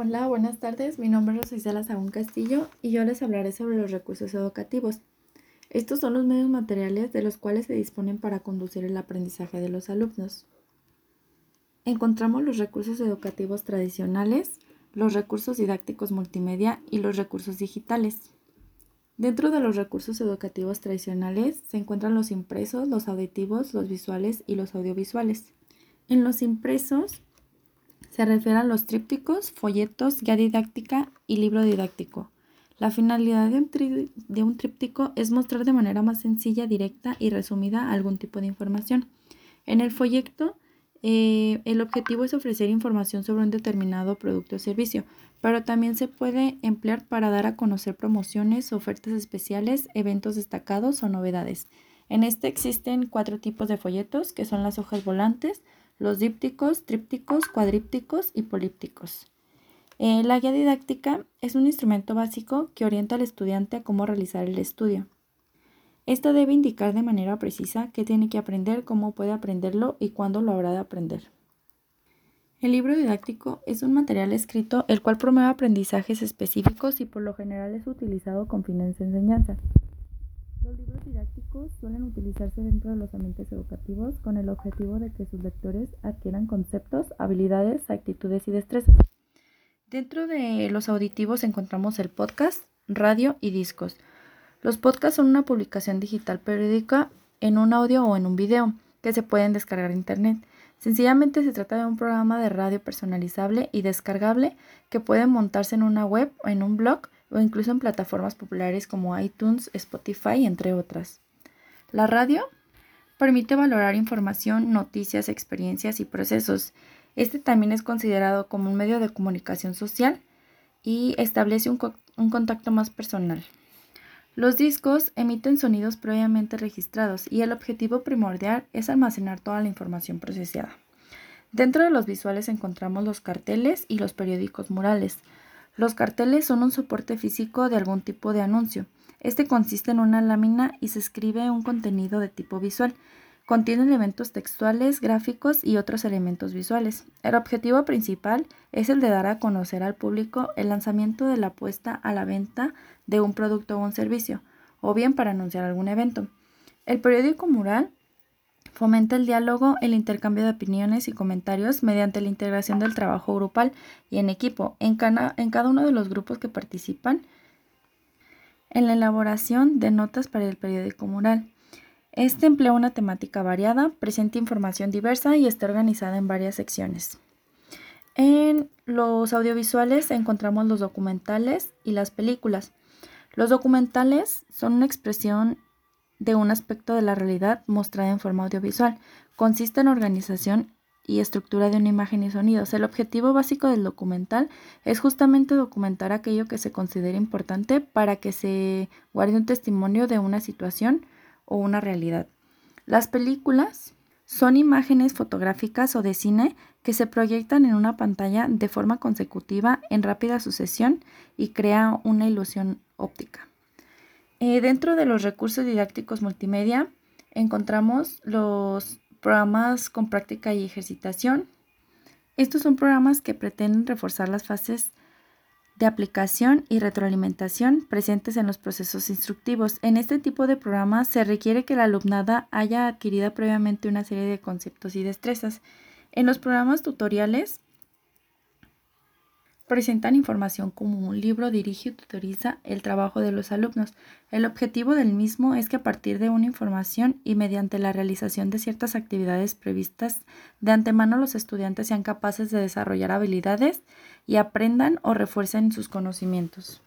Hola, buenas tardes. Mi nombre es Isela Sagún Castillo y yo les hablaré sobre los recursos educativos. Estos son los medios materiales de los cuales se disponen para conducir el aprendizaje de los alumnos. Encontramos los recursos educativos tradicionales, los recursos didácticos multimedia y los recursos digitales. Dentro de los recursos educativos tradicionales se encuentran los impresos, los auditivos, los visuales y los audiovisuales. En los impresos se refieren a los trípticos, folletos, guía didáctica y libro didáctico. La finalidad de un, tríptico es mostrar de manera más sencilla, directa y resumida algún tipo de información. En el folleto, eh, el objetivo es ofrecer información sobre un determinado producto o servicio, pero también se puede emplear para dar a conocer promociones, ofertas especiales, eventos destacados o novedades. En este existen cuatro tipos de folletos, que son las hojas volantes, los dípticos, trípticos, cuadrípticos y polípticos. Eh, la guía didáctica es un instrumento básico que orienta al estudiante a cómo realizar el estudio. Esta debe indicar de manera precisa qué tiene que aprender, cómo puede aprenderlo y cuándo lo habrá de aprender. El libro didáctico es un material escrito el cual promueve aprendizajes específicos y por lo general es utilizado con fines de enseñanza. Los libros didácticos suelen utilizarse dentro de los ambientes educativos con el objetivo de que sus lectores adquieran conceptos, habilidades, actitudes y destrezas. Dentro de los auditivos encontramos el podcast, radio y discos. Los podcasts son una publicación digital periódica en un audio o en un video que se pueden descargar en internet. Sencillamente se trata de un programa de radio personalizable y descargable que puede montarse en una web o en un blog o incluso en plataformas populares como iTunes, Spotify, entre otras. La radio permite valorar información, noticias, experiencias y procesos. Este también es considerado como un medio de comunicación social y establece un, un contacto más personal. Los discos emiten sonidos previamente registrados y el objetivo primordial es almacenar toda la información procesada. Dentro de los visuales encontramos los carteles y los periódicos murales. Los carteles son un soporte físico de algún tipo de anuncio. Este consiste en una lámina y se escribe un contenido de tipo visual. Contiene elementos textuales, gráficos y otros elementos visuales. El objetivo principal es el de dar a conocer al público el lanzamiento de la puesta a la venta de un producto o un servicio, o bien para anunciar algún evento. El periódico mural Fomenta el diálogo, el intercambio de opiniones y comentarios mediante la integración del trabajo grupal y en equipo en, en cada uno de los grupos que participan en la elaboración de notas para el periódico mural. Este emplea una temática variada, presenta información diversa y está organizada en varias secciones. En los audiovisuales encontramos los documentales y las películas. Los documentales son una expresión de un aspecto de la realidad mostrada en forma audiovisual. Consiste en organización y estructura de una imagen y sonidos. El objetivo básico del documental es justamente documentar aquello que se considera importante para que se guarde un testimonio de una situación o una realidad. Las películas son imágenes fotográficas o de cine que se proyectan en una pantalla de forma consecutiva en rápida sucesión y crea una ilusión óptica. Eh, dentro de los recursos didácticos multimedia encontramos los programas con práctica y ejercitación. Estos son programas que pretenden reforzar las fases de aplicación y retroalimentación presentes en los procesos instructivos. En este tipo de programas se requiere que la alumnada haya adquirido previamente una serie de conceptos y destrezas. En los programas tutoriales presentan información como un libro dirige y tutoriza el trabajo de los alumnos. El objetivo del mismo es que a partir de una información y mediante la realización de ciertas actividades previstas de antemano los estudiantes sean capaces de desarrollar habilidades y aprendan o refuercen sus conocimientos.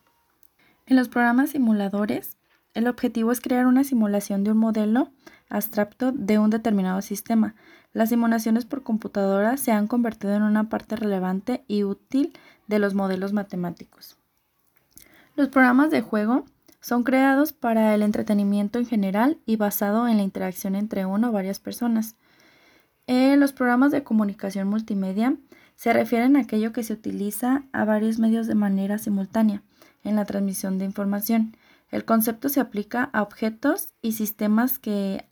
En los programas simuladores, el objetivo es crear una simulación de un modelo abstracto de un determinado sistema. Las simulaciones por computadora se han convertido en una parte relevante y útil de los modelos matemáticos. Los programas de juego son creados para el entretenimiento en general y basado en la interacción entre una o varias personas. Eh, los programas de comunicación multimedia se refieren a aquello que se utiliza a varios medios de manera simultánea en la transmisión de información. El concepto se aplica a objetos y sistemas que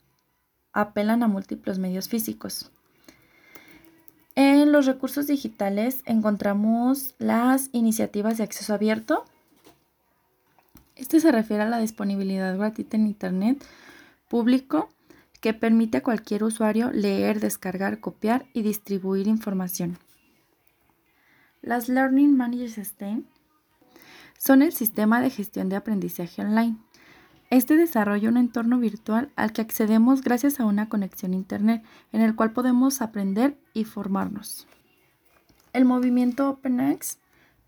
apelan a múltiples medios físicos. En los recursos digitales encontramos las iniciativas de acceso abierto. Este se refiere a la disponibilidad gratuita en Internet público que permite a cualquier usuario leer, descargar, copiar y distribuir información. Las Learning Managers System son el sistema de gestión de aprendizaje online. Este desarrolla un entorno virtual al que accedemos gracias a una conexión Internet, en el cual podemos aprender y formarnos. El movimiento OpenX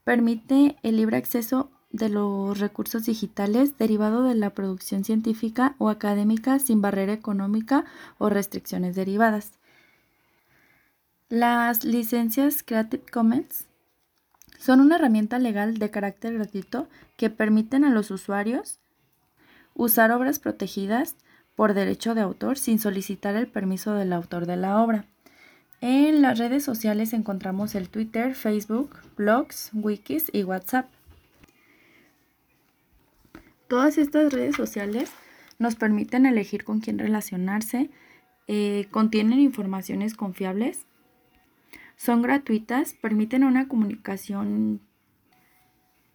permite el libre acceso de los recursos digitales derivado de la producción científica o académica sin barrera económica o restricciones derivadas. Las licencias Creative Commons son una herramienta legal de carácter gratuito que permiten a los usuarios usar obras protegidas por derecho de autor sin solicitar el permiso del autor de la obra. En las redes sociales encontramos el Twitter, Facebook, blogs, wikis y WhatsApp. Todas estas redes sociales nos permiten elegir con quién relacionarse, eh, contienen informaciones confiables, son gratuitas, permiten una comunicación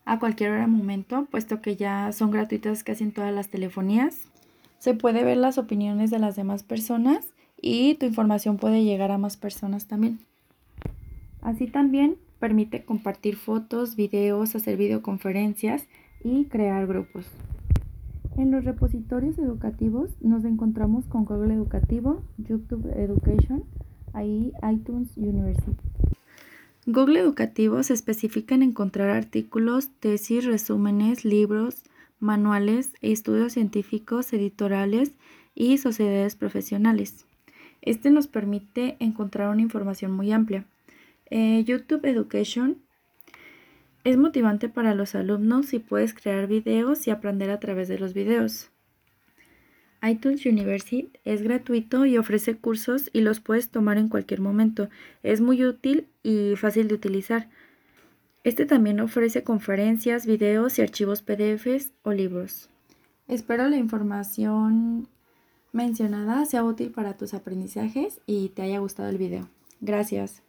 a cualquier hora momento, puesto que ya son gratuitas casi en todas las telefonías. Se puede ver las opiniones de las demás personas y tu información puede llegar a más personas también. Así también permite compartir fotos, videos, hacer videoconferencias y crear grupos. En los repositorios educativos nos encontramos con Google Educativo, YouTube Education, ahí iTunes University. Google Educativo se especifica en encontrar artículos, tesis, resúmenes, libros, manuales, estudios científicos, editoriales y sociedades profesionales. Este nos permite encontrar una información muy amplia. Eh, YouTube Education es motivante para los alumnos y puedes crear videos y aprender a través de los videos. iTunes University es gratuito y ofrece cursos y los puedes tomar en cualquier momento. Es muy útil y fácil de utilizar. Este también ofrece conferencias, videos y archivos PDFs o libros. Espero la información mencionada sea útil para tus aprendizajes y te haya gustado el video. Gracias.